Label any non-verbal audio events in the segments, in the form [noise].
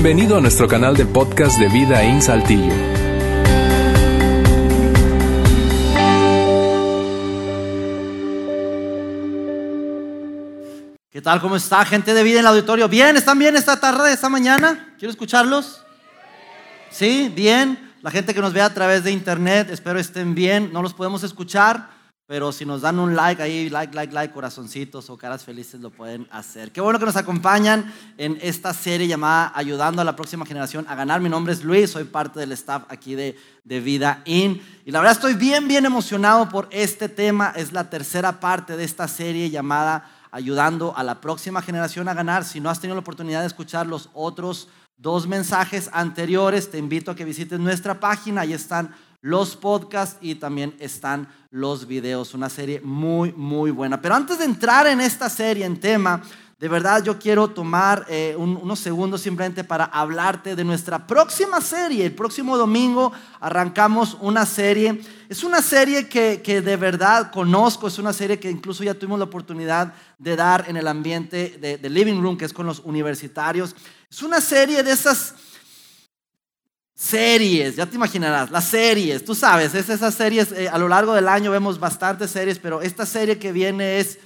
Bienvenido a nuestro canal de podcast de Vida en Saltillo. ¿Qué tal? ¿Cómo está gente de vida en el auditorio? ¿Bien? ¿Están bien esta tarde, esta mañana? ¿Quiero escucharlos? ¿Sí? ¿Bien? La gente que nos ve a través de internet, espero estén bien. No los podemos escuchar, pero si nos dan un like ahí, like, like, like, corazoncitos o caras felices, lo pueden hacer. Qué bueno que nos acompañan en esta serie llamada Ayudando a la próxima generación a ganar. Mi nombre es Luis, soy parte del staff aquí de, de Vida In. Y la verdad estoy bien, bien emocionado por este tema. Es la tercera parte de esta serie llamada Ayudando a la próxima generación a ganar. Si no has tenido la oportunidad de escuchar los otros dos mensajes anteriores, te invito a que visites nuestra página. Ahí están los podcasts y también están los videos. Una serie muy, muy buena. Pero antes de entrar en esta serie, en tema, de verdad yo quiero tomar eh, unos segundos simplemente para hablarte de nuestra próxima serie. El próximo domingo arrancamos una serie. Es una serie que, que de verdad conozco, es una serie que incluso ya tuvimos la oportunidad de dar en el ambiente de, de Living Room, que es con los universitarios. Es una serie de esas series, ya te imaginarás, las series, tú sabes, es esas series, eh, a lo largo del año vemos bastantes series, pero esta serie que viene es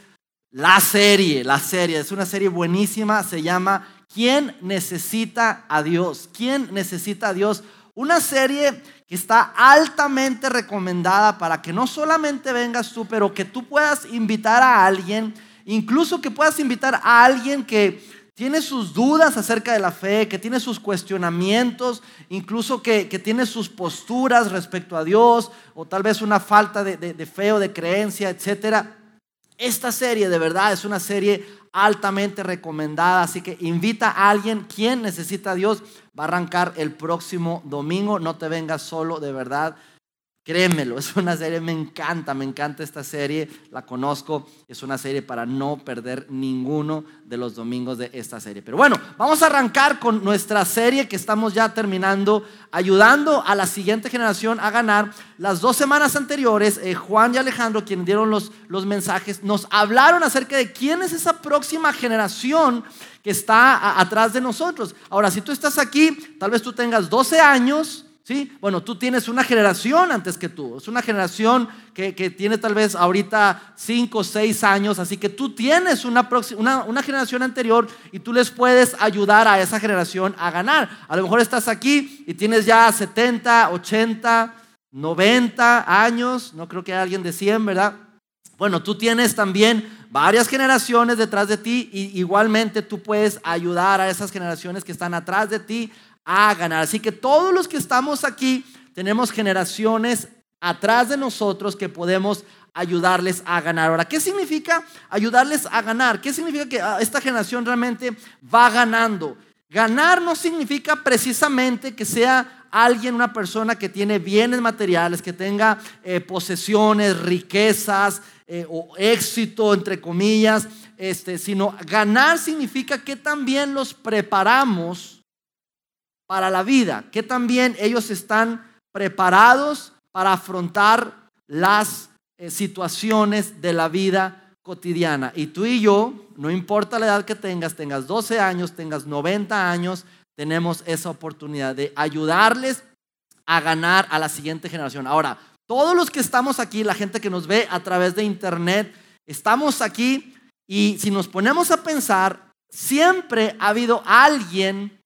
la serie, la serie, es una serie buenísima, se llama ¿Quién necesita a Dios? ¿Quién necesita a Dios? Una serie que está altamente recomendada para que no solamente vengas tú, pero que tú puedas invitar a alguien, incluso que puedas invitar a alguien que tiene sus dudas acerca de la fe, que tiene sus cuestionamientos, incluso que, tiene sus posturas respecto a Dios, o tal vez una falta de, de fe o de creencia, etc. Esta serie de verdad es una serie altamente recomendada, así que invita a alguien quien necesita a Dios. Va a arrancar el próximo domingo, no te vengas solo, de verdad. Créemelo, [laughs] es una serie, me encanta, me encanta esta serie, la conozco, es una serie para no perder ninguno de los domingos de esta serie. Pero bueno, vamos a arrancar con nuestra serie que estamos ya terminando, ayudando a la siguiente generación a ganar. Las dos semanas anteriores, eh, Juan y Alejandro, quienes dieron los, los mensajes, nos hablaron acerca de quién es esa próxima generación que está atrás de nosotros. Ahora, si tú estás aquí, tal vez tú tengas 12 años ¿Sí? Bueno, tú tienes una generación antes que tú. Es una generación que, tiene tal vez ahorita 5 o 6 años, así que tú tienes una, una, una, generación anterior y tú les puedes ayudar a esa generación a ganar. A lo mejor estás aquí y tienes ya 70, 80, 90 años, no creo que haya alguien de 100, ¿verdad? Bueno, tú tienes también varias generaciones detrás de ti y igualmente tú puedes ayudar a esas generaciones que están atrás de ti a ganar. Así que todos los que estamos aquí tenemos generaciones atrás de nosotros que podemos ayudarles a ganar. Ahora, ¿qué significa ayudarles a ganar? ¿Qué significa que ah, esta generación realmente va ganando? Ganar no significa precisamente que sea alguien, una persona que tiene bienes materiales, que tenga eh, posesiones, riquezas eh, o éxito, entre comillas, este, sino ganar significa que también los preparamos para la vida, que también ellos están preparados para afrontar las eh, situaciones de la vida cotidiana. Y tú y yo, no importa la edad que tengas, tengas 12 años, tengas 90 años, tenemos esa oportunidad de ayudarles a ganar a la siguiente generación. Ahora, todos los que estamos aquí, la gente que nos ve a través de internet, estamos aquí y si nos ponemos a pensar, siempre ha habido alguien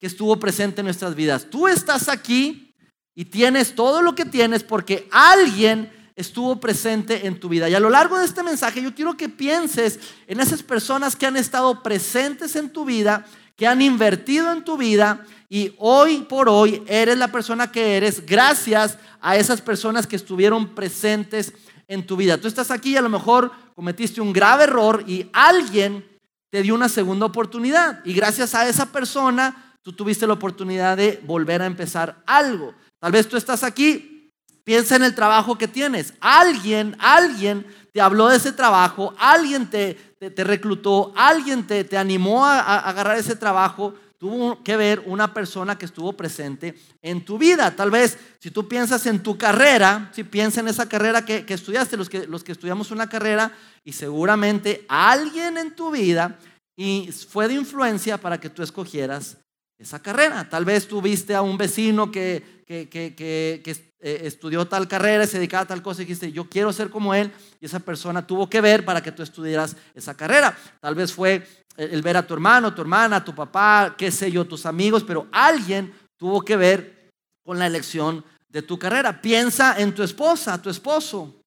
que estuvo presente en nuestras vidas. Tú estás aquí y tienes todo lo que tienes porque alguien estuvo presente en tu vida. Y a lo largo de este mensaje yo quiero que pienses en esas personas que han estado presentes en tu vida, que han invertido en tu vida y hoy por hoy eres la persona que eres gracias a esas personas que estuvieron presentes en tu vida. Tú estás aquí y a lo mejor cometiste un grave error y alguien te dio una segunda oportunidad y gracias a esa persona tú tuviste la oportunidad de volver a empezar algo. Tal vez tú estás aquí, piensa en el trabajo que tienes. Alguien, alguien te habló de ese trabajo, alguien te, te, reclutó, alguien te, te animó a, agarrar ese trabajo tuvo que ver una persona que estuvo presente en tu vida. Tal vez si tú piensas en tu carrera, si piensas en esa carrera que, que, estudiaste, los que, los que estudiamos una carrera, y seguramente alguien en tu vida y fue de influencia para que tú escogieras esa carrera. Tal vez tuviste a un vecino que, que, que, que eh, estudió tal carrera, se dedicaba a tal cosa y dijiste, yo quiero ser como él, y esa persona tuvo que ver para que tú estudiaras esa carrera. Tal vez fue el ver a tu hermano, tu hermana, tu papá, qué sé yo, tus amigos, pero alguien tuvo que ver con la elección de tu carrera. Piensa en tu esposa, tu esposo.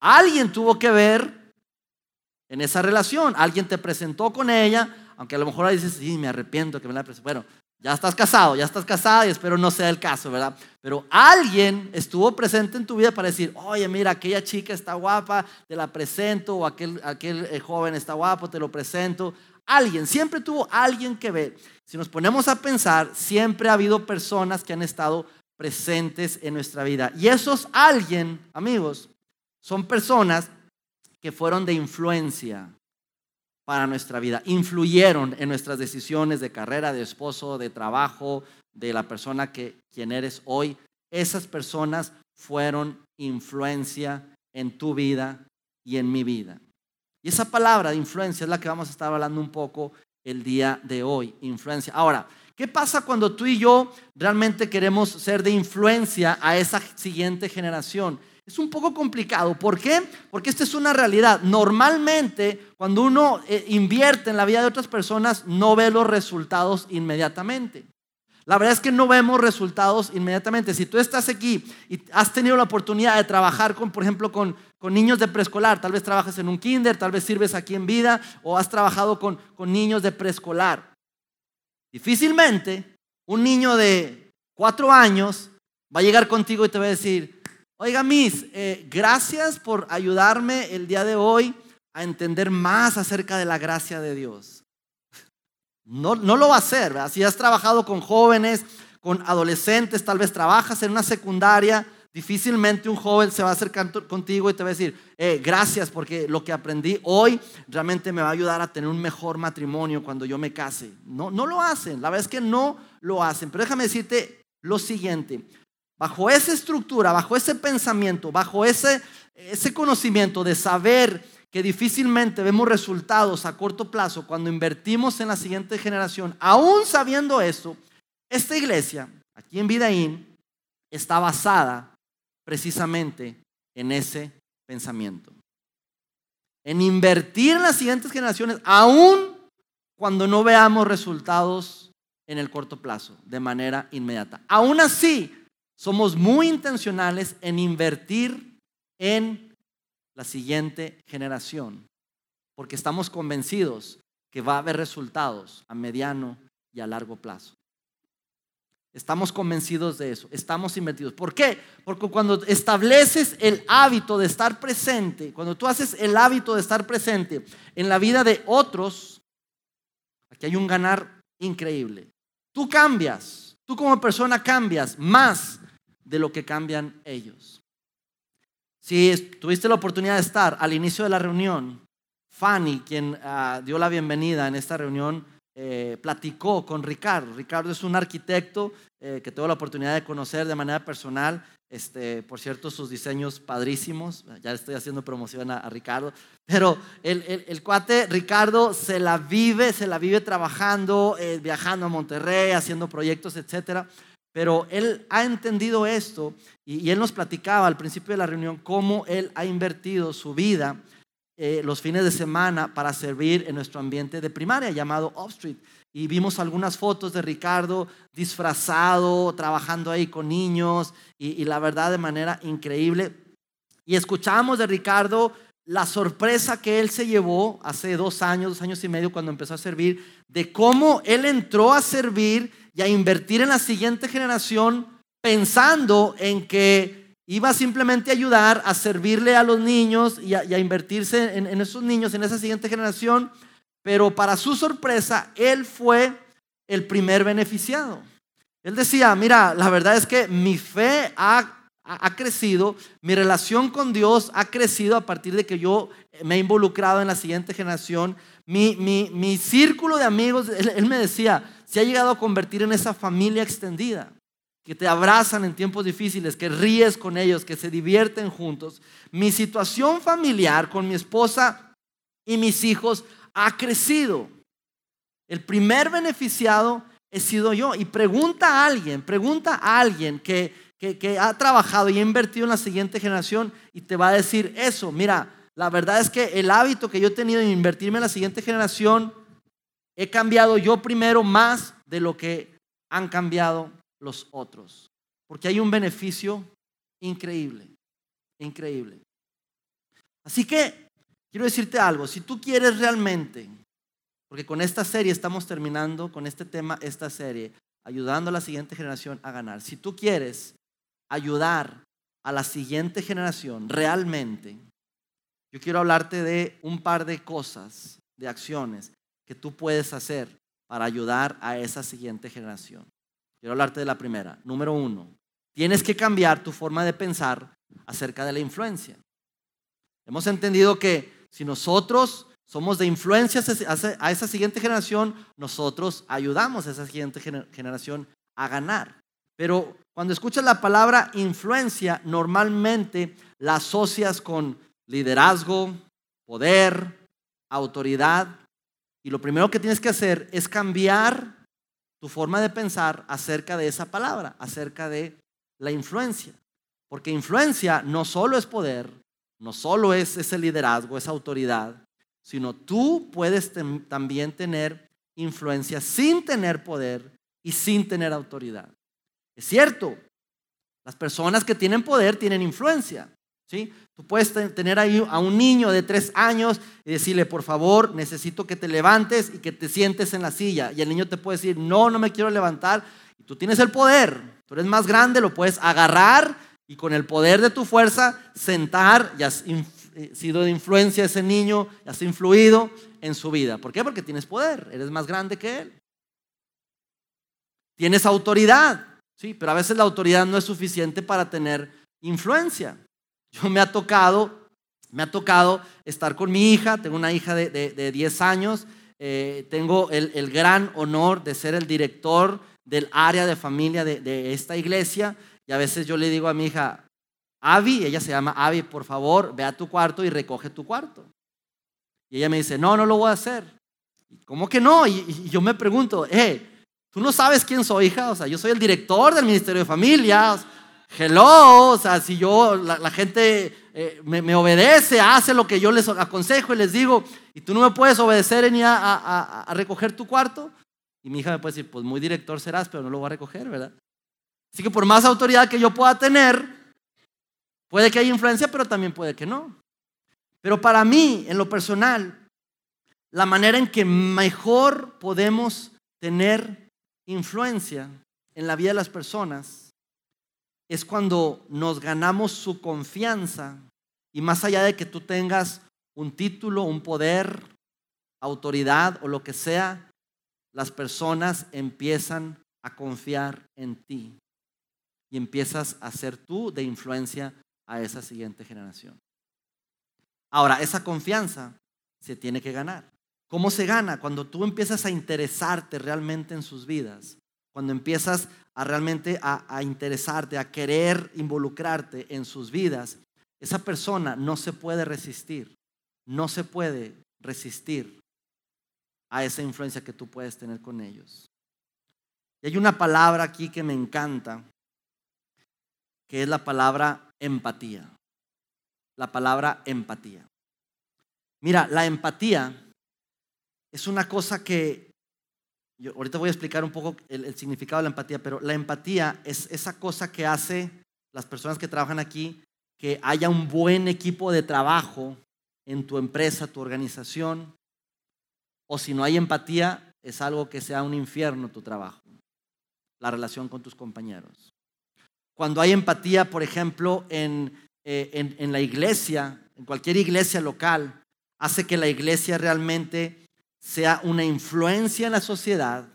Alguien tuvo que ver en esa relación. Alguien te presentó con ella, aunque a lo mejor dices, sí, me arrepiento que me la presentó. Bueno, ya estás casado, ya estás casada y espero no sea el caso, ¿verdad? Pero alguien estuvo presente en tu vida para decir, oye, mira, aquella chica está guapa, te la presento, o aquel, aquel eh, joven está guapo, te lo presento. Alguien, siempre tuvo alguien que ver. Si nos ponemos a pensar, siempre ha habido personas que han estado presentes en nuestra vida. Y esos alguien, amigos, son personas que fueron de influencia para nuestra vida, influyeron en nuestras decisiones de carrera, de esposo, de trabajo, de la persona que quien eres hoy. Esas personas fueron influencia en tu vida y en mi vida. Y esa palabra de influencia es la que vamos a estar hablando un poco el día de hoy, influencia. Ahora, ¿qué pasa cuando tú y yo realmente queremos ser de influencia a esa siguiente generación? Es un poco complicado. ¿Por qué? Porque esta es una realidad. Normalmente, cuando uno eh, invierte en la vida de otras personas, no ve los resultados inmediatamente. La verdad es que no vemos resultados inmediatamente. Si tú estás aquí y has tenido la oportunidad de trabajar con, por ejemplo, con, niños de preescolar, tal vez trabajas en un kinder, tal vez sirves aquí en vida o has trabajado con, con niños de preescolar. Difícilmente un niño de cuatro años va a llegar contigo y te va a decir, Oiga, Miss, eh, gracias por ayudarme el día de hoy a entender más acerca de la gracia de Dios. No, no lo va a hacer, ¿verdad? Si has trabajado con jóvenes, con adolescentes, tal vez trabajas en una secundaria, difícilmente un joven se va a acercar contigo y te va a decir, eh, gracias porque lo que aprendí hoy realmente me va a ayudar a tener un mejor matrimonio cuando yo me case. No, no lo hacen, la verdad es que no lo hacen. Pero déjame decirte lo siguiente, Bajo esa estructura, bajo ese pensamiento, bajo ese, ese conocimiento de saber que difícilmente vemos resultados a corto plazo cuando invertimos en la siguiente generación, aún sabiendo eso, esta iglesia, aquí en Vidaín, está basada precisamente en ese pensamiento. En invertir en las siguientes generaciones, aún cuando no veamos resultados en el corto plazo, de manera inmediata. Aún así, somos muy intencionales en invertir en la siguiente generación, porque estamos convencidos que va a haber resultados a mediano y a largo plazo. Estamos convencidos de eso, estamos invertidos. ¿Por qué? Porque cuando estableces el hábito de estar presente, cuando tú haces el hábito de estar presente en la vida de otros, aquí hay un ganar increíble. Tú cambias, tú como persona cambias más de lo que cambian ellos. Si tuviste la oportunidad de estar al inicio de la reunión, Fanny, quien ah, dio la bienvenida en esta reunión, eh, platicó con Ricardo. Ricardo es un arquitecto eh, que tuvo la oportunidad de conocer de manera personal. Este, por cierto, sus diseños padrísimos. Ya estoy haciendo promoción a, Ricardo. Pero el, el, cuate Ricardo se la vive, se la vive trabajando, eh, viajando a Monterrey, haciendo proyectos, etcétera. Pero él ha entendido esto y, él nos platicaba al principio de la reunión cómo él ha invertido su vida eh, los fines de semana para servir en nuestro ambiente de primaria llamado Street. Y vimos algunas fotos de Ricardo disfrazado, trabajando ahí con niños y, y la verdad de manera increíble. Y escuchamos de Ricardo la sorpresa que él se llevó hace dos años, dos años y medio cuando empezó a servir, de cómo él entró a servir y a invertir en la siguiente generación pensando en que iba simplemente a ayudar a servirle a los niños y a, invertirse en, en esos niños, en esa siguiente generación, pero para su sorpresa, él fue el primer beneficiado. Él decía, mira, la verdad es que mi fe ha, ha, crecido, mi relación con Dios ha crecido a partir de que yo me he involucrado en la siguiente generación. Mi, mi, mi círculo de amigos, él me decía, se ha llegado a convertir en esa familia extendida, que te abrazan en tiempos difíciles, que ríes con ellos, que se divierten juntos. Mi situación familiar con mi esposa y mis hijos ha crecido. El primer beneficiado he sido yo. Y pregunta a alguien, pregunta a alguien que, que, ha trabajado y ha invertido en la siguiente generación y te va a decir eso. Mira, la verdad es que el hábito que yo he tenido en invertirme en la siguiente generación, he cambiado yo primero más de lo que han cambiado los otros. Porque hay un beneficio increíble, increíble. Así que quiero decirte algo, si tú quieres realmente porque con esta serie estamos terminando, con este tema, esta serie, ayudando a la siguiente generación a ganar. Si tú quieres ayudar a la siguiente generación realmente, yo quiero hablarte de un par de cosas, de acciones que tú puedes hacer para ayudar a esa siguiente generación. Quiero hablarte de la primera. Número uno, tienes que cambiar tu forma de pensar acerca de la influencia. Hemos entendido que si nosotros somos de influencia a esa siguiente generación, nosotros ayudamos a esa siguiente generación a ganar. Pero cuando escuchas la palabra influencia, normalmente la asocias con liderazgo, poder, autoridad. Y lo primero que tienes que hacer es cambiar tu forma de pensar acerca de esa palabra, acerca de la influencia. Porque influencia no solo es poder, no solo es ese liderazgo, esa autoridad, sino tú puedes también tener influencia sin tener poder y sin tener autoridad. Es cierto, las personas que tienen poder tienen influencia. ¿Sí? Tú puedes tener ahí a un niño de tres años y decirle, por favor, necesito que te levantes y que te sientes en la silla. Y el niño te puede decir, no, no me quiero levantar. Y tú tienes el poder, tú eres más grande, lo puedes agarrar y con el poder de tu fuerza sentar y eh, sido de influencia ese niño, has influido en su vida. ¿Por qué? Porque tienes poder, eres más grande que él. Tienes autoridad, sí, pero a veces la autoridad no es suficiente para tener influencia. Yo me ha tocado, me ha tocado estar con mi hija, tengo una hija de, 10 años, eh, tengo el, gran honor de ser el director del área de familia de, de esta iglesia y a veces yo le digo a mi hija, Avi, ella se llama Avi, por favor, ve a tu cuarto y recoge tu cuarto. Y ella me dice, no, no lo voy a hacer. ¿Cómo que no? Y, yo me pregunto, eh, ¿tú no sabes quién soy, hija? O sea, yo soy el director del Ministerio de Familia. Hello, o sea, si yo, la, gente eh, me, obedece, hace lo que yo les aconsejo y les digo, y tú no me puedes obedecer ni a, a recoger tu cuarto. Y mi hija me puede decir, pues muy director serás, pero no lo voy a recoger, ¿verdad? Así que por más autoridad que yo pueda tener, Puede que haya influencia, pero también puede que no. Pero para mí, en lo personal, la manera en que mejor podemos tener influencia en la vida de las personas es cuando nos ganamos su confianza y más allá de que tú tengas un título, un poder, autoridad o lo que sea, las personas empiezan a confiar en ti y empiezas a ser tú de influencia a esa siguiente generación. Ahora, esa confianza se tiene que ganar. ¿Cómo se gana? Cuando tú empiezas a interesarte realmente en sus vidas, cuando empiezas a realmente a, interesarte, a querer involucrarte en sus vidas, esa persona no se puede resistir, no se puede resistir a esa influencia que tú puedes tener con ellos. Y hay una palabra aquí que me encanta, que es la palabra empatía. La palabra empatía. Mira, la empatía es una cosa que, yo ahorita voy a explicar un poco el, significado de la empatía, pero la empatía es esa cosa que hace las personas que trabajan aquí, que haya un buen equipo de trabajo en tu empresa, tu organización, o si no hay empatía, es algo que sea un infierno tu trabajo, la relación con tus compañeros. Cuando hay empatía, por ejemplo, eh, en, en, la iglesia, en cualquier iglesia local, hace que la iglesia realmente sea una influencia en la sociedad,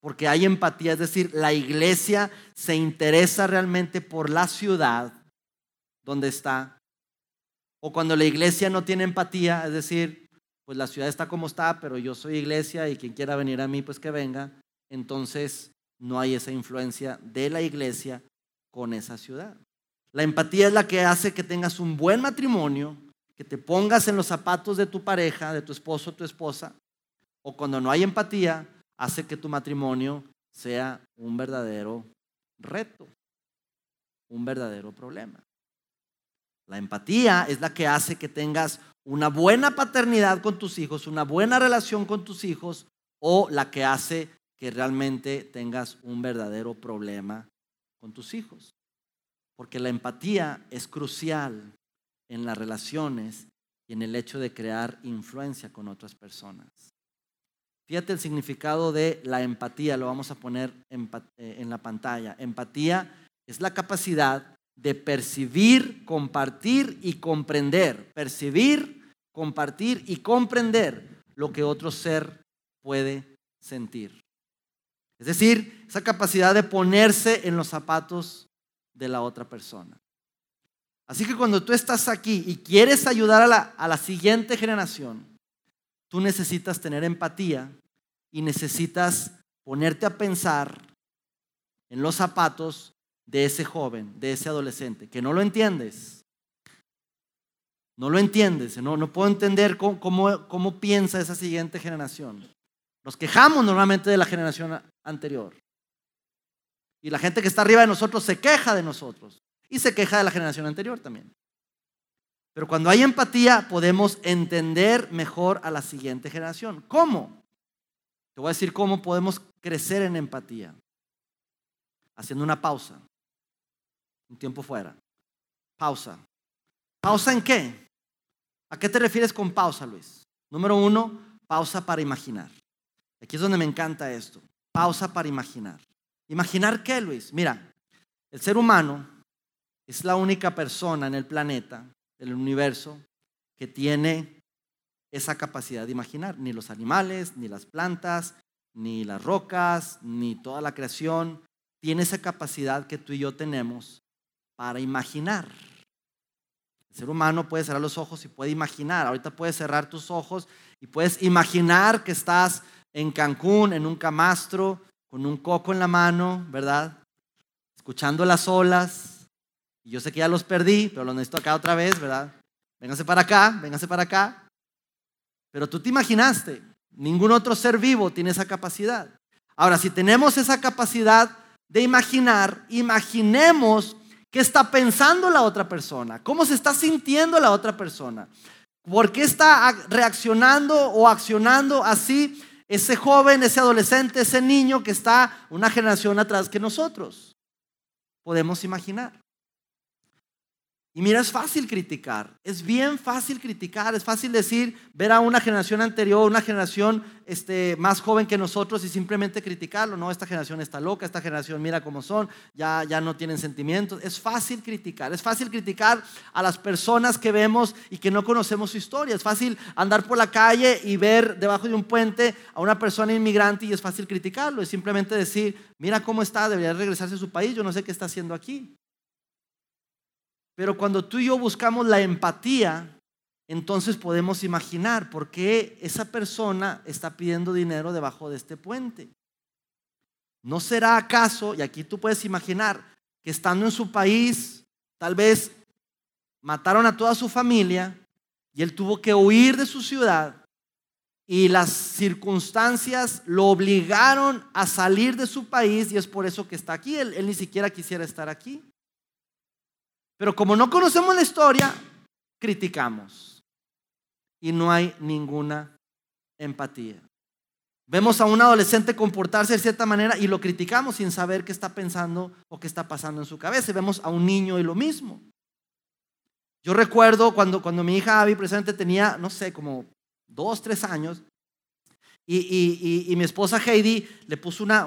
porque hay empatía, es decir, la iglesia se interesa realmente por la ciudad donde está. O cuando la iglesia no tiene empatía, es decir, pues la ciudad está como está, pero yo soy iglesia y quien quiera venir a mí, pues que venga. Entonces no hay esa influencia de la iglesia con esa ciudad. La empatía es la que hace que tengas un buen matrimonio, que te pongas en los zapatos de tu pareja, de tu esposo o tu esposa, o cuando no hay empatía, hace que tu matrimonio sea un verdadero reto, un verdadero problema. La empatía es la que hace que tengas una buena paternidad con tus hijos, una buena relación con tus hijos, o la que hace que realmente tengas un verdadero problema con tus hijos. Porque la empatía es crucial en las relaciones y en el hecho de crear influencia con otras personas. Fíjate el significado de la empatía, lo vamos a poner en, eh, la pantalla. Empatía es la capacidad de percibir, compartir y comprender. Percibir, compartir y comprender lo que otro ser puede sentir. Es decir, esa capacidad de ponerse en los zapatos de la otra persona. Así que cuando tú estás aquí y quieres ayudar a la, siguiente generación, tú necesitas tener empatía y necesitas ponerte a pensar en los zapatos de ese joven, de ese adolescente, que no lo entiendes. No lo entiendes, no, no puedo entender cómo, cómo, piensa esa siguiente generación. Nos quejamos normalmente de la generación anterior. Y la gente que está arriba de nosotros se queja de nosotros. Y se queja de la generación anterior también. Pero cuando hay empatía podemos entender mejor a la siguiente generación. ¿Cómo? Te voy a decir cómo podemos crecer en empatía. Haciendo una pausa. Un tiempo fuera. Pausa. ¿Pausa en qué? ¿A qué te refieres con pausa, Luis? Número uno, pausa para imaginar. Aquí es donde me encanta esto. Pausa para imaginar. ¿Imaginar qué, Luis? Mira, el ser humano es la única persona en el planeta, el universo, que tiene esa capacidad de imaginar. Ni los animales, ni las plantas, ni las rocas, ni toda la creación tiene esa capacidad que tú y yo tenemos para imaginar. El ser humano puede cerrar los ojos y puede imaginar. Ahorita puedes cerrar tus ojos y puedes imaginar que estás en Cancún, en un camastro, con un coco en la mano, ¿verdad? Escuchando las olas. Yo sé que ya los perdí, pero los necesito acá otra vez, ¿verdad? Véngase para acá, véngase para acá. Pero tú te imaginaste, ningún otro ser vivo tiene esa capacidad. Ahora, si tenemos esa capacidad de imaginar, imaginemos qué está pensando la otra persona, cómo se está sintiendo la otra persona, por qué está reaccionando o accionando así ese joven, ese adolescente, ese niño que está una generación atrás que nosotros. Podemos imaginar. Y mira, es fácil criticar, es bien fácil criticar, es fácil decir, ver a una generación anterior, una generación este, más joven que nosotros y simplemente criticarlo. No, esta generación está loca, esta generación mira cómo son, ya, ya no tienen sentimientos. Es fácil criticar, es fácil criticar a las personas que vemos y que no conocemos su historia. Es fácil andar por la calle y ver debajo de un puente a una persona inmigrante y es fácil criticarlo. Es simplemente decir, mira cómo está, debería regresarse a su país, yo no sé qué está haciendo aquí. Pero cuando tú y yo buscamos la empatía, entonces podemos imaginar por qué esa persona está pidiendo dinero debajo de este puente. ¿No será acaso, y aquí tú puedes imaginar, que estando en su país, tal vez mataron a toda su familia y él tuvo que huir de su ciudad y las circunstancias lo obligaron a salir de su país y es por eso que está aquí. Él, ni siquiera quisiera estar aquí. Pero como no conocemos la historia, criticamos. Y no hay ninguna empatía. Vemos a un adolescente comportarse de cierta manera y lo criticamos sin saber qué está pensando o qué está pasando en su cabeza. Y vemos a un niño y lo mismo. Yo recuerdo cuando, cuando mi hija Abby precisamente tenía, no sé, como dos, tres años, y, mi esposa Heidi le puso una,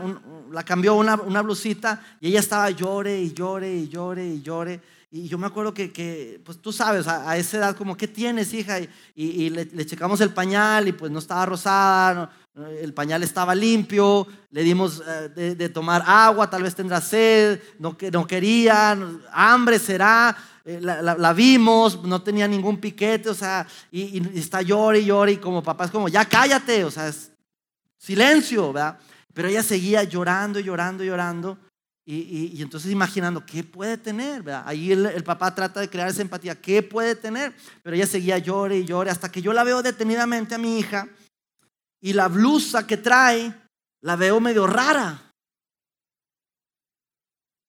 la cambió una, una blusita y ella estaba llore y llore y llore y llore. Y yo me acuerdo que, pues tú sabes, a, esa edad como, ¿qué tienes, hija? Y, le, checamos el pañal y pues no estaba rosada, el pañal estaba limpio, le dimos eh, de, tomar agua, tal vez tendrá sed, no, no quería, hambre será, eh, la, vimos, no tenía ningún piquete, o sea, y, está llore y y como papá es como, ya cállate, o sea, es silencio, ¿verdad? Pero ella seguía llorando, llorando, llorando. Y, entonces imaginando, ¿qué puede tener? Ahí el, papá trata de crear esa empatía, ¿qué puede tener? Pero ella seguía llore y llore hasta que yo la veo detenidamente a mi hija y la blusa que trae la veo medio rara.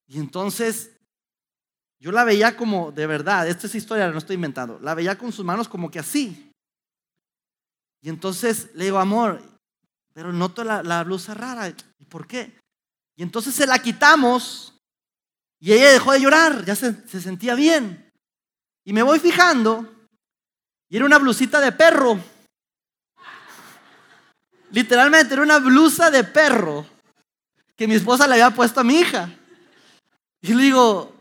Y entonces yo la veía como, de verdad, esta es historia, no estoy inventando, la veía con sus manos como que así. Y entonces le digo, amor, pero noto la, la blusa rara. ¿Y por qué? Y entonces se la quitamos y ella dejó de llorar, ya se, se sentía bien. Y me voy fijando y era una blusita de perro. Literalmente era una blusa de perro que mi esposa le había puesto a mi hija. Y le digo,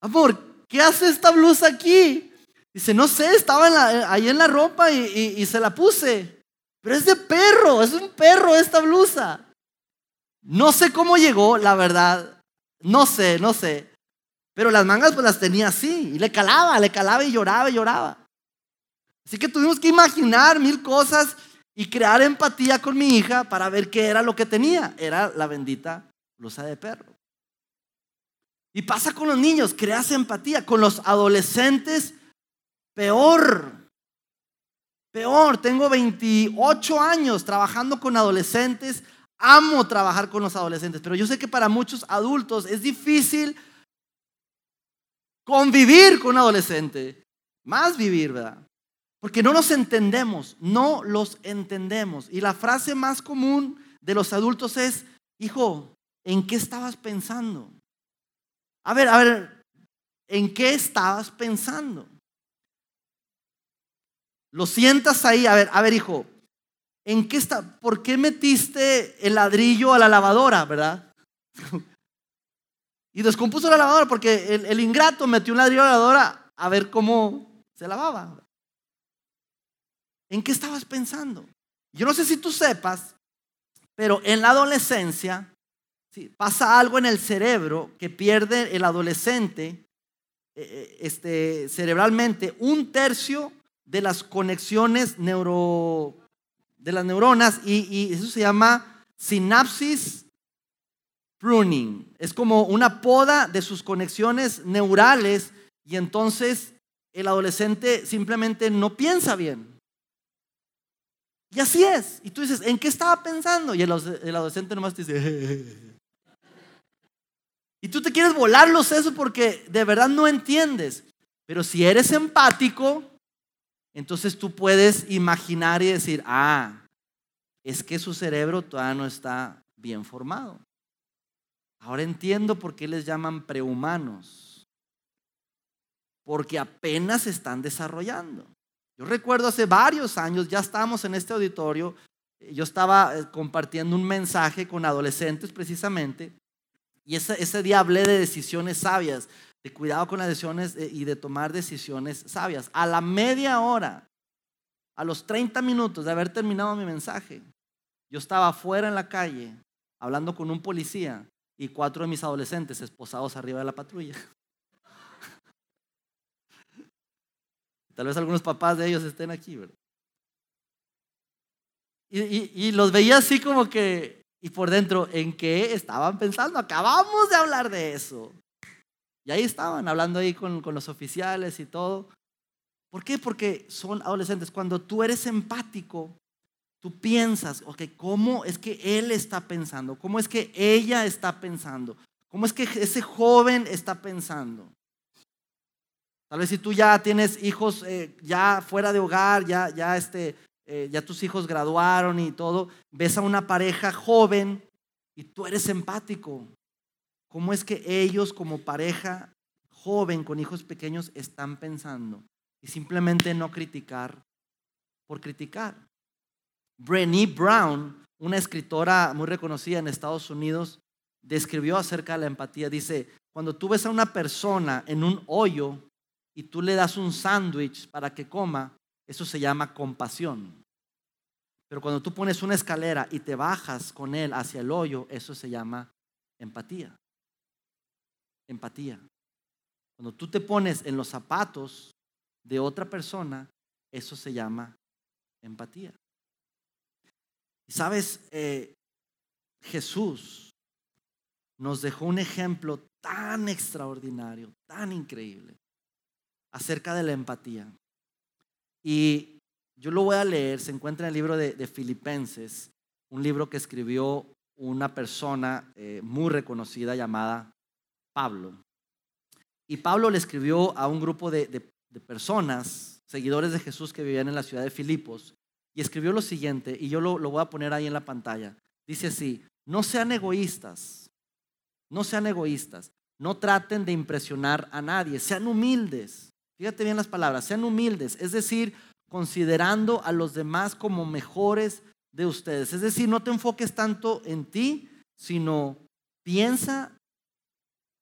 amor, ¿qué hace esta blusa aquí? Dice, no sé, estaba ahí en la ropa y se la puse. Pero es de perro, es un perro esta blusa. No sé cómo llegó, la verdad. No sé, no sé. Pero las mangas pues las tenía así. Y le calaba, le calaba y lloraba y lloraba. Así que tuvimos que imaginar mil cosas y crear empatía con mi hija para ver qué era lo que tenía. Era la bendita blusa de perro. Y pasa con los niños, creas empatía. Con los adolescentes, peor. Peor, tengo 28 años trabajando con adolescentes. Amo trabajar con los adolescentes, pero yo sé que para muchos adultos es difícil convivir con un adolescente. Más vivir, ¿verdad? Porque no los entendemos, no los entendemos. Y la frase más común de los adultos es, hijo, ¿en qué estabas pensando? A ver, a ver, ¿en qué estabas pensando? Lo sientas ahí, a ver, a ver, hijo, ¿en qué está? ¿Por qué metiste el ladrillo a la lavadora, verdad? [laughs] y descompuso la lavadora porque el, ingrato metió un ladrillo a la lavadora a ver cómo se lavaba. ¿En qué estabas pensando? Yo no sé si tú sepas, pero en la adolescencia pasa algo en el cerebro que pierde el adolescente eh, eh, este, cerebralmente un tercio de las conexiones neuro, de las neuronas y, eso se llama sinapsis pruning. Es como una poda de sus conexiones neurales y entonces el adolescente simplemente no piensa bien. Y así es. Y tú dices, ¿en qué estaba pensando? Y el, adolescente nomás te dice, [laughs] y tú te quieres volar los sesos porque de verdad no entiendes. Pero si eres empático, entonces tú puedes imaginar y decir, ah, es que su cerebro todavía no está bien formado. Ahora entiendo por qué les llaman prehumanos. Porque apenas se están desarrollando. Yo recuerdo hace varios años, ya estábamos en este auditorio, yo estaba eh, compartiendo un mensaje con adolescentes precisamente, y ese, ese día hablé de decisiones sabias, de cuidado con las decisiones eh, y de tomar decisiones sabias. A la media hora, a los 30 minutos de haber terminado mi mensaje, yo estaba afuera en la calle hablando con un policía y cuatro de mis adolescentes esposados arriba de la patrulla. [laughs] Tal vez algunos papás de ellos estén aquí, ¿verdad? Y, los veía así como que, y por dentro, ¿en qué estaban pensando? Acabamos de hablar de eso. Y ahí estaban, hablando ahí con, con los oficiales y todo. ¿Por qué? Porque son adolescentes. Cuando tú eres empático, tú piensas, ok, ¿cómo es que él está pensando? ¿Cómo es que ella está pensando? ¿Cómo es que ese joven está pensando? Tal vez si tú ya tienes hijos eh, ya fuera de hogar, ya, ya, este, eh, ya tus hijos graduaron y todo, ves a una pareja joven y tú eres empático. ¿Cómo es que ellos como pareja joven con hijos pequeños están pensando? Y simplemente no criticar por criticar. Brené Brown, una escritora muy reconocida en Estados Unidos, describió acerca de la empatía. Dice, cuando tú ves a una persona en un hoyo, y tú le das un sándwich para que coma, eso se llama compasión. Pero cuando tú pones una escalera y te bajas con él hacia el hoyo, eso se llama empatía. Empatía. Cuando tú te pones en los zapatos de otra persona, eso se llama empatía. Y sabes, eh, Jesús nos dejó un ejemplo tan extraordinario, tan increíble acerca de la empatía. Y yo lo voy a leer, se encuentra en el libro de, Filipenses, un libro que escribió una persona eh, muy reconocida llamada Pablo. Y Pablo le escribió a un grupo de, personas, seguidores de Jesús que vivían en la ciudad de Filipos, y escribió lo siguiente, y yo lo, lo voy a poner ahí en la pantalla. Dice así, no sean egoístas, no sean egoístas, no traten de impresionar a nadie, sean humildes. Fíjate bien las palabras, sean humildes, es decir, considerando a los demás como mejores de ustedes. Es decir, no te enfoques tanto en ti, sino piensa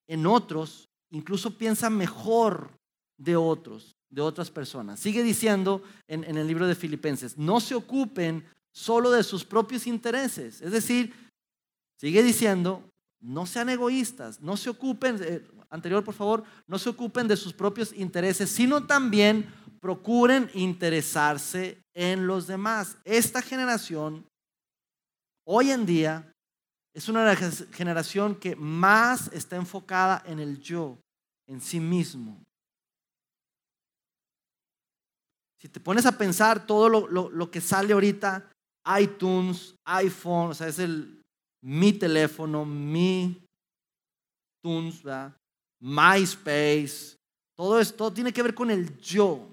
en otros, incluso piensa mejor de otros, de otras personas. Sigue diciendo en, el libro de Filipenses, no se ocupen solo de sus propios intereses. Es decir, sigue diciendo, no sean egoístas, no se ocupen, eh, anterior por favor, no se ocupen de sus propios intereses, sino también procuren interesarse en los demás. Esta generación, hoy en día, es una generación que más está enfocada en el yo, en sí mismo. Si te pones a pensar todo lo, que sale ahorita, iTunes, iPhone, o sea, es el, mi teléfono, mi Tunes, MySpace, todo esto tiene que ver con el yo,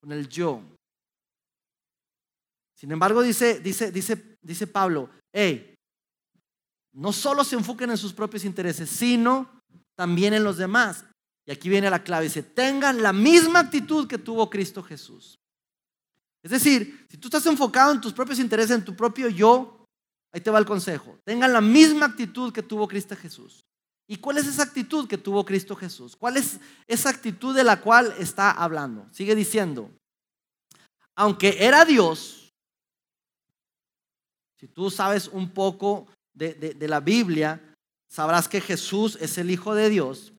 con el yo. Sin embargo, dice, dice, dice, dice Pablo, hey, no solo se enfoquen en sus propios intereses, sino también en los demás. Y aquí viene la clave, dice, tengan la misma actitud que tuvo Cristo Jesús. Es decir, si tú estás enfocado en tus propios intereses, en tu propio yo, ahí te va el consejo. Tengan la misma actitud que tuvo Cristo Jesús. ¿Y cuál es esa actitud que tuvo Cristo Jesús? ¿Cuál es esa actitud de la cual está hablando? Sigue diciendo, aunque era Dios, si tú sabes un poco de, de la Biblia, sabrás que Jesús es el Hijo de Dios.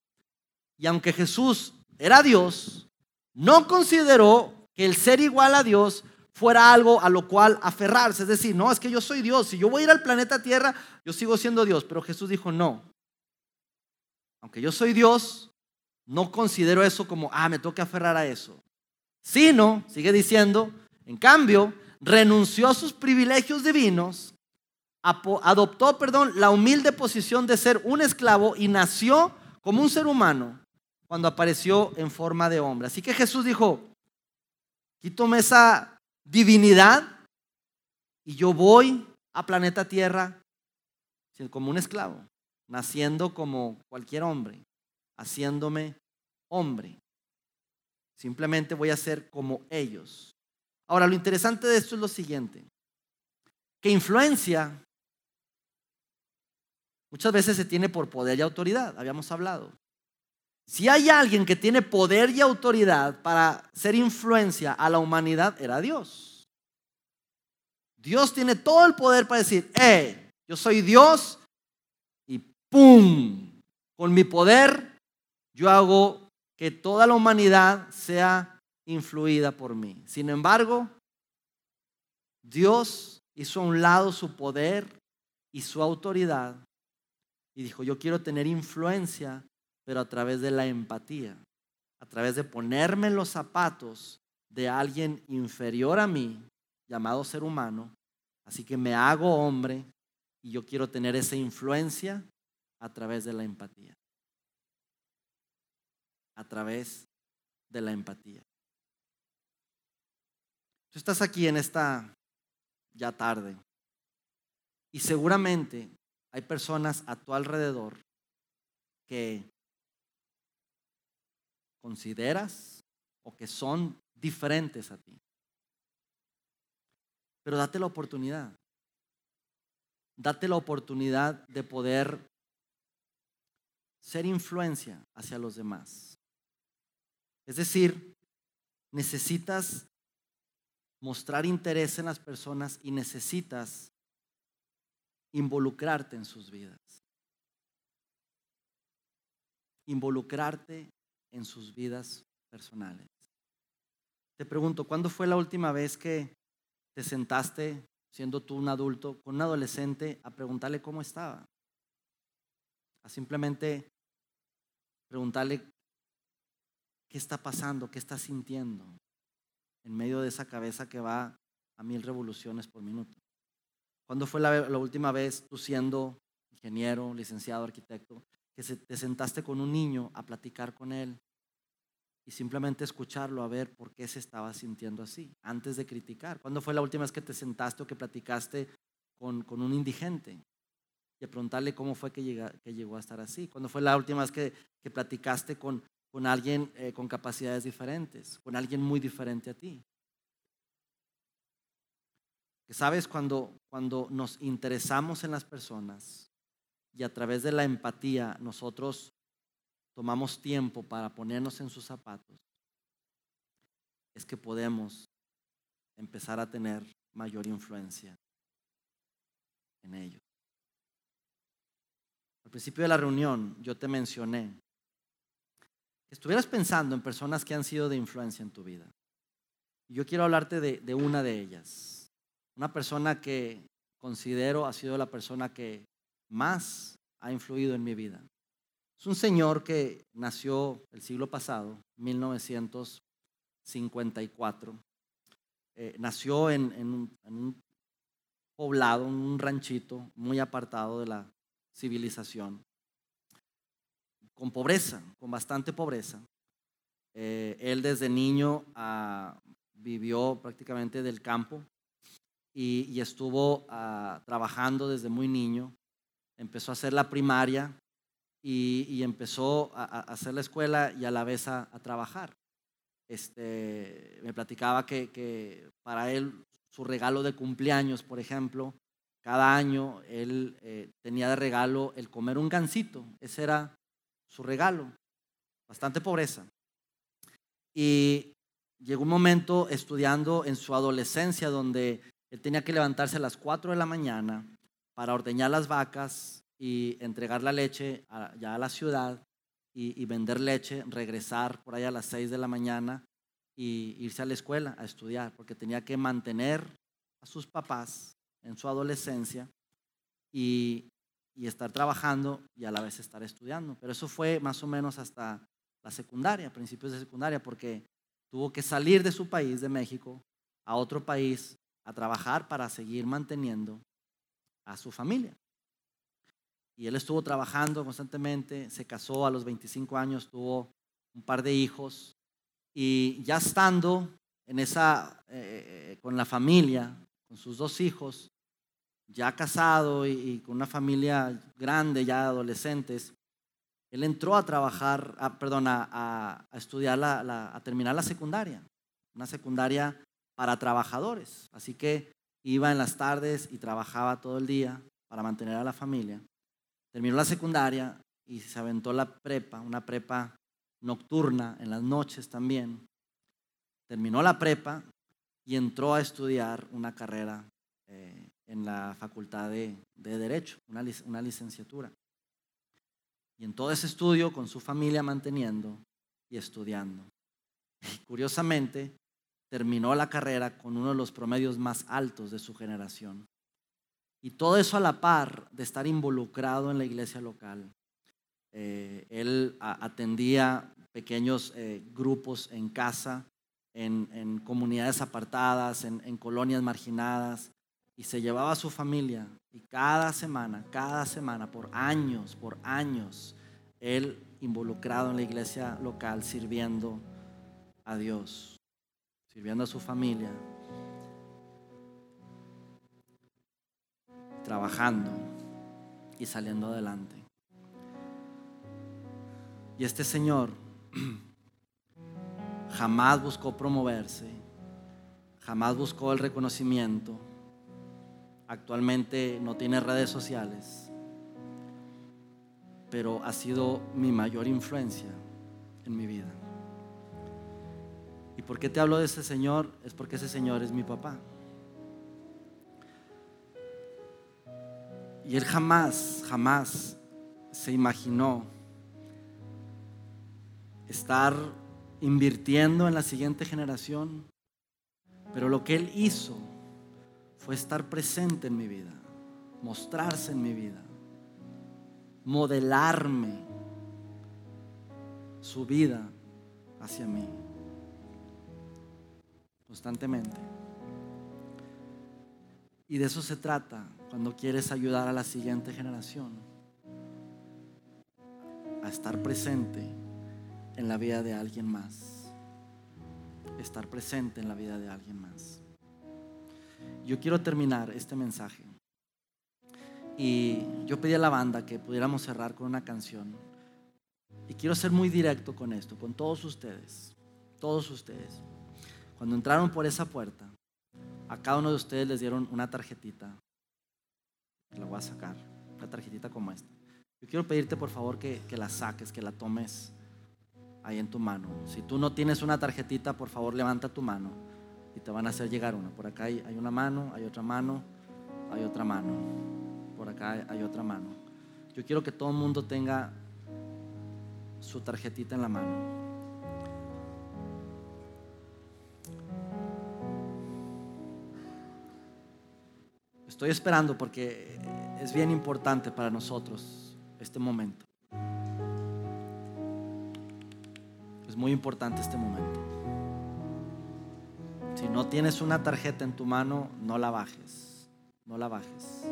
Y aunque Jesús era Dios, no consideró que el ser igual a Dios fuera algo a lo cual aferrarse. Es decir, no, es que yo soy Dios. Si yo voy a ir al planeta Tierra, yo sigo siendo Dios. Pero Jesús dijo, no. Aunque yo soy Dios, no considero eso como, ah, me toca aferrar a eso. Sino, sigue diciendo, en cambio, renunció a sus privilegios divinos, adoptó, perdón, la humilde posición de ser un esclavo y nació como un ser humano cuando apareció en forma de hombre. Así que Jesús dijo, Quítome esa divinidad y yo voy a planeta Tierra como un esclavo, naciendo como cualquier hombre, haciéndome hombre. Simplemente voy a ser como ellos. Ahora, lo interesante de esto es lo siguiente, que influencia muchas veces se tiene por poder y autoridad, habíamos hablado. Si hay alguien que tiene poder y autoridad para ser influencia a la humanidad, era Dios. Dios tiene todo el poder para decir, hey, yo soy Dios y ¡pum! Con mi poder yo hago que toda la humanidad sea influida por mí. Sin embargo, Dios hizo a un lado su poder y su autoridad y dijo, yo quiero tener influencia pero a través de la empatía, a través de ponerme los zapatos de alguien inferior a mí, llamado ser humano, así que me hago hombre y yo quiero tener esa influencia a través de la empatía. A través de la empatía. Tú estás aquí en esta ya tarde y seguramente hay personas a tu alrededor que consideras o que son diferentes a ti. Pero date la oportunidad. Date la oportunidad de poder ser influencia hacia los demás. Es decir, necesitas mostrar interés en las personas y necesitas involucrarte en sus vidas. Involucrarte en sus vidas personales. Te pregunto, ¿cuándo fue la última vez que te sentaste, siendo tú un adulto, con un adolescente a preguntarle cómo estaba? A simplemente preguntarle qué está pasando, qué está sintiendo en medio de esa cabeza que va a mil revoluciones por minuto. ¿Cuándo fue la, última vez tú siendo ingeniero, licenciado, arquitecto, que se- te sentaste con un niño a platicar con él y simplemente escucharlo a ver por qué se estaba sintiendo así, antes de criticar? ¿Cuándo fue la última vez que te sentaste o que platicaste con, con un indigente y a preguntarle cómo fue que, llega- que llegó a estar así? ¿Cuándo fue la última vez que, que platicaste con, con alguien eh, con capacidades diferentes, con alguien muy diferente a ti? Que sabes, cuando, cuando nos interesamos en las personas y a través de la empatía nosotros tomamos tiempo para ponernos en sus zapatos, es que podemos empezar a tener mayor influencia en ellos. Al principio de la reunión yo te mencioné que estuvieras pensando en personas que han sido de influencia en tu vida. Y yo quiero hablarte de, de una de ellas. Una persona que considero ha sido la persona que más ha influido en mi vida. Es un señor que nació el siglo pasado, 1954. Eh, nació en, en un, poblado, en un ranchito muy apartado de la civilización, con pobreza, con bastante pobreza. Eh, él desde niño ah, vivió prácticamente del campo y, estuvo ah, trabajando desde muy niño. Empezó a hacer la primaria y, empezó a, hacer la escuela y a la vez a, trabajar. Este, me platicaba que, que para él su regalo de cumpleaños, por ejemplo, cada año él eh, tenía de regalo el comer un gansito. Ese era su regalo. Bastante pobreza. Y llegó un momento estudiando en su adolescencia donde él tenía que levantarse a las 4 de la mañana para ordeñar las vacas y entregar la leche ya a la ciudad y, vender leche, regresar por ahí a las 6 de la mañana y irse a la escuela a estudiar, porque tenía que mantener a sus papás en su adolescencia y estar trabajando y a la vez estar estudiando. Pero eso fue más o menos hasta la secundaria, principios de secundaria, porque tuvo que salir de su país, de México, a otro país a trabajar para seguir manteniendo a su familia. Y él estuvo trabajando constantemente, se casó a los 25 años, tuvo un par de hijos y ya estando en esa, eh, con la familia, con sus dos hijos, ya casado y, con una familia grande, ya adolescentes, él entró a trabajar, a, perdón, a, estudiar, la- a terminar la secundaria, una secundaria para trabajadores. Así que iba en las tardes y trabajaba todo el día para mantener a la familia. Terminó la secundaria y se aventó la prepa, una prepa nocturna en las noches también. Terminó la prepa y entró a estudiar una carrera eh, en la facultad de, de Derecho, una, una licenciatura. Y en todo ese estudio, con su familia manteniendo y estudiando. [laughs] Y curiosamente, terminó la carrera con uno de los promedios más altos de su generación. Y todo eso a la par de estar involucrado en la iglesia local. Eh, él atendía pequeños eh, grupos en casa, en, comunidades apartadas, en colonias marginadas, y se llevaba a su familia. Y cada semana, cada semana, por años, por años, él involucrado en la iglesia local, sirviendo a Dios, sirviendo a su familia, trabajando y saliendo adelante. Y este señor [clears throat] jamás buscó promoverse, jamás buscó el reconocimiento. Actualmente no tiene redes sociales, pero ha sido mi mayor influencia en mi vida. ¿Y por qué te hablo de ese señor? Es porque ese señor es mi papá. Y él jamás, jamás se imaginó estar invirtiendo en la siguiente generación, pero lo que él hizo fue estar presente en mi vida, mostrarse en mi vida, modelarme su vida hacia mí constantemente. Y de eso se trata cuando quieres ayudar a la siguiente generación a estar presente en la vida de alguien más. Estar presente en la vida de alguien más. Yo quiero terminar este mensaje. Y yo pedí a la banda que pudiéramos cerrar con una canción. Y quiero ser muy directo con esto, con todos ustedes. Todos ustedes. Cuando entraron por esa puerta, a cada uno de ustedes les dieron una tarjetita. La voy a sacar, una tarjetita como esta. Yo quiero pedirte por favor que, que la saques, que la tomes ahí en tu mano. Si tú no tienes una tarjetita, por favor levanta tu mano y te van a hacer llegar una. Por acá hay, hay una mano, hay otra mano, hay otra mano. Por acá hay, hay otra mano. Yo quiero que todo el mundo tenga su tarjetita en la mano. Estoy esperando porque es bien importante para nosotros este momento. Es muy importante este momento. Si no tienes una tarjeta en tu mano, no la bajes. No la bajes.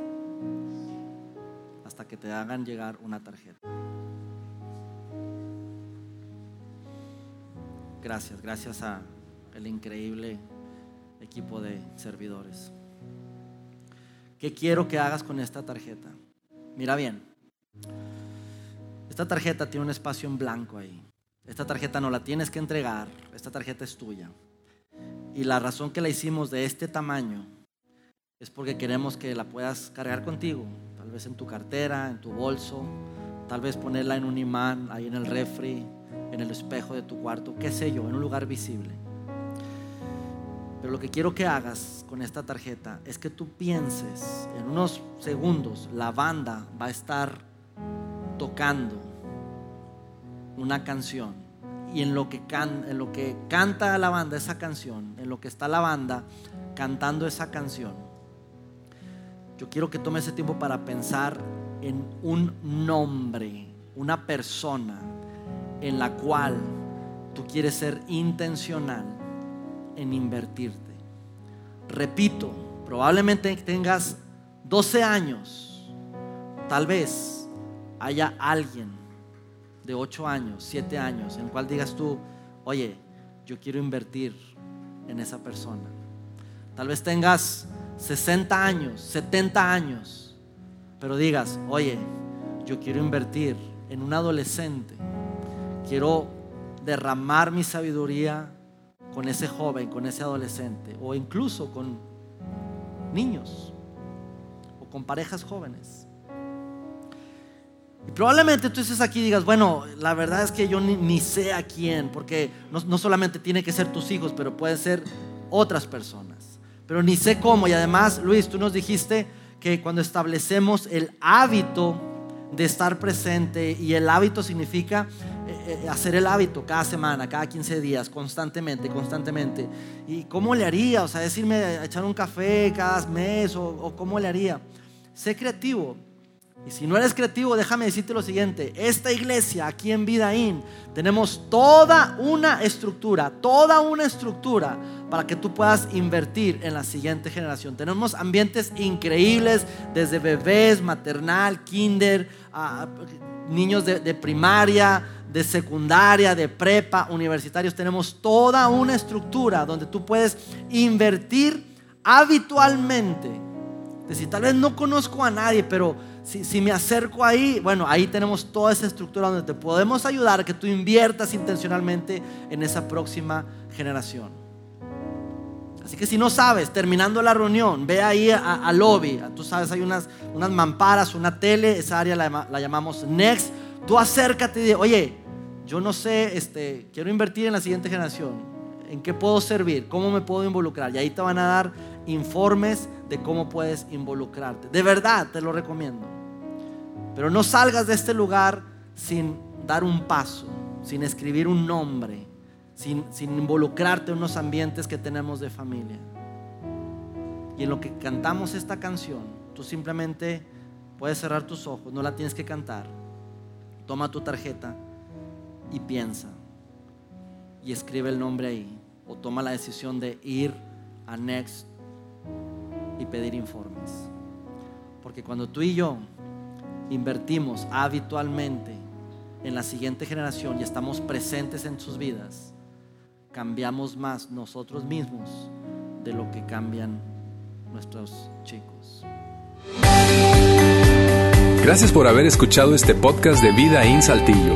Hasta que te hagan llegar una tarjeta. Gracias, gracias a el increíble equipo de servidores. ¿Qué quiero que hagas con esta tarjeta? Mira bien. Esta tarjeta tiene un espacio en blanco ahí. Esta tarjeta no la tienes que entregar. Esta tarjeta es tuya. Y la razón que la hicimos de este tamaño es porque queremos que la puedas cargar contigo. Tal vez en tu cartera, en tu bolso. Tal vez ponerla en un imán, ahí en el refri, en el espejo de tu cuarto. Qué sé yo, en un lugar visible. Pero lo que quiero que hagas con esta tarjeta es que tú pienses, en unos segundos la banda va a estar tocando una canción. Y en lo que, en lo que canta la banda esa canción, en lo que está la banda cantando esa canción, yo quiero que tome ese tiempo para pensar en un nombre, una persona en la cual tú quieres ser intencional en invertirte. Repito, probablemente tengas 12 años, tal vez haya alguien de 8 años, 7 años, en el cual digas tú, oye, yo quiero invertir en esa persona. Tal vez tengas 60 años, 70 años, pero digas, oye, yo quiero invertir en un adolescente, quiero derramar mi sabiduría con ese joven, con ese adolescente, o incluso con niños, o con parejas jóvenes. Y probablemente tú estés aquí digas, bueno, la verdad es que yo ni, sé a quién, porque no, no solamente tiene que ser tus hijos, pero pueden ser otras personas. Pero ni sé cómo. Y además, Luis, tú nos dijiste que cuando establecemos el hábito de estar presente, y el hábito significa eh, eh, hacer el hábito cada semana, cada 15 días, constantemente, constantemente. ¿Y cómo le haría? O sea, decirme echar un café cada mes o, cómo le haría. Sé creativo. Y si no eres creativo, déjame decirte lo siguiente. Esta iglesia aquí en Vidaín tenemos toda una estructura, toda una estructura para que tú puedas invertir en la siguiente generación. Tenemos ambientes increíbles desde bebés, maternal, kinder, niños de primaria, de secundaria, de prepa, universitarios. Tenemos toda una estructura donde tú puedes invertir habitualmente. Decir, tal vez no conozco a nadie, pero si, si, me acerco ahí, bueno, ahí tenemos toda esa estructura donde te podemos ayudar que tú inviertas intencionalmente en esa próxima generación. Así que si no sabes, terminando la reunión, ve ahí al lobby. Tú sabes, hay unas, unas mamparas, una tele, esa área la, la llamamos Next Tú acércate y di, oye, yo no sé, este, quiero invertir en la siguiente generación. ¿En qué puedo servir? ¿Cómo me puedo involucrar? Y ahí te van a dar informes de cómo puedes involucrarte. De verdad, te lo recomiendo. Pero no salgas de este lugar sin dar un paso, sin escribir un nombre, sin, sin involucrarte en unos ambientes que tenemos de familia. Y en lo que cantamos esta canción, tú simplemente puedes cerrar tus ojos, no la tienes que cantar toma tu tarjeta y piensa y escribe el nombre ahí o toma la decisión de ir a Next y pedir informes. Porque cuando tú y yo invertimos habitualmente en la siguiente generación y estamos presentes en sus vidas, cambiamos más nosotros mismos de lo que cambian nuestros chicos. Gracias por haber escuchado este podcast de Vida en Saltillo.